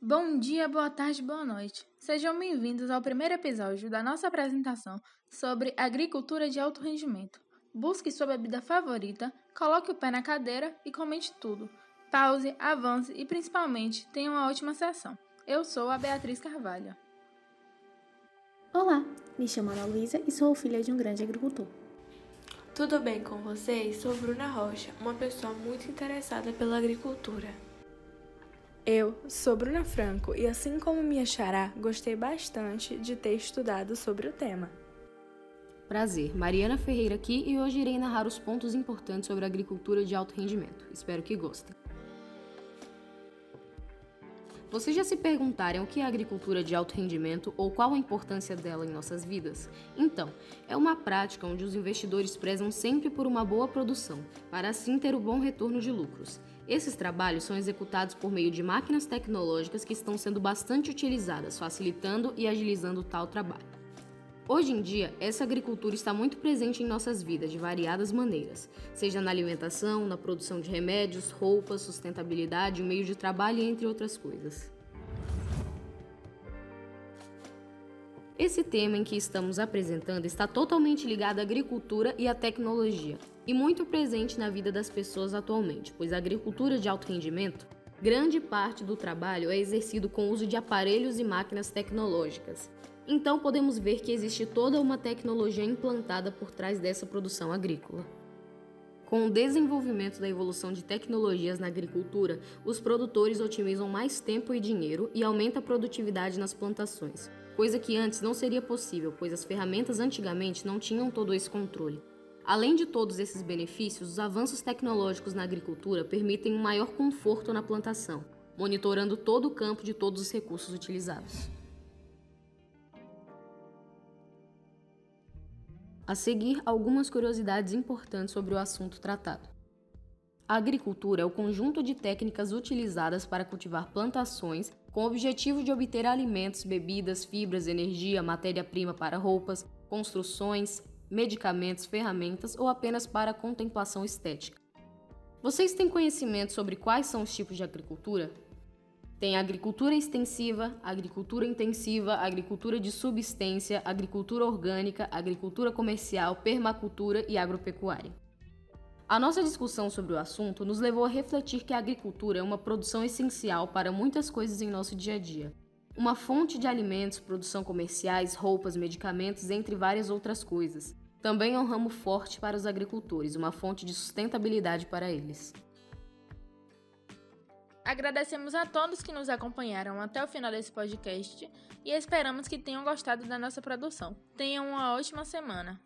Bom dia, boa tarde, boa noite. Sejam bem-vindos ao primeiro episódio da nossa apresentação sobre agricultura de alto rendimento. Busque sua bebida favorita, coloque o pé na cadeira e comente tudo. Pause, avance e principalmente tenha uma ótima sessão. Eu sou a Beatriz Carvalho. Olá, me chamo Ana Luísa e sou filha de um grande agricultor. Tudo bem com vocês? Sou Bruna Rocha, uma pessoa muito interessada pela agricultura. Eu sou Bruna Franco e, assim como minha xará, gostei bastante de ter estudado sobre o tema. Prazer, Mariana Ferreira aqui e hoje irei narrar os pontos importantes sobre a agricultura de alto rendimento. Espero que gostem. Vocês já se perguntaram o que é agricultura de alto rendimento ou qual a importância dela em nossas vidas? Então, é uma prática onde os investidores prezam sempre por uma boa produção, para assim ter o bom retorno de lucros. Esses trabalhos são executados por meio de máquinas tecnológicas que estão sendo bastante utilizadas, facilitando e agilizando tal trabalho. Hoje em dia, essa agricultura está muito presente em nossas vidas de variadas maneiras, seja na alimentação, na produção de remédios, roupas, sustentabilidade, meio de trabalho, entre outras coisas. Esse tema em que estamos apresentando está totalmente ligado à agricultura e à tecnologia, e muito presente na vida das pessoas atualmente, pois a agricultura de alto rendimento, grande parte do trabalho é exercido com o uso de aparelhos e máquinas tecnológicas. Então podemos ver que existe toda uma tecnologia implantada por trás dessa produção agrícola. Com o desenvolvimento da evolução de tecnologias na agricultura, os produtores otimizam mais tempo e dinheiro e aumenta a produtividade nas plantações, coisa que antes não seria possível, pois as ferramentas antigamente não tinham todo esse controle. Além de todos esses benefícios, os avanços tecnológicos na agricultura permitem um maior conforto na plantação, monitorando todo o campo de todos os recursos utilizados. A seguir, algumas curiosidades importantes sobre o assunto tratado. A agricultura é o conjunto de técnicas utilizadas para cultivar plantações com o objetivo de obter alimentos, bebidas, fibras, energia, matéria-prima para roupas, construções, medicamentos, ferramentas ou apenas para contemplação estética. Vocês têm conhecimento sobre quais são os tipos de agricultura? Tem agricultura extensiva, agricultura intensiva, agricultura de subsistência, agricultura orgânica, agricultura comercial, permacultura e agropecuária. A nossa discussão sobre o assunto nos levou a refletir que a agricultura é uma produção essencial para muitas coisas em nosso dia a dia. Uma fonte de alimentos, produção comerciais, roupas, medicamentos, entre várias outras coisas. Também é um ramo forte para os agricultores, uma fonte de sustentabilidade para eles. Agradecemos a todos que nos acompanharam até o final desse podcast e esperamos que tenham gostado da nossa produção. Tenham uma ótima semana.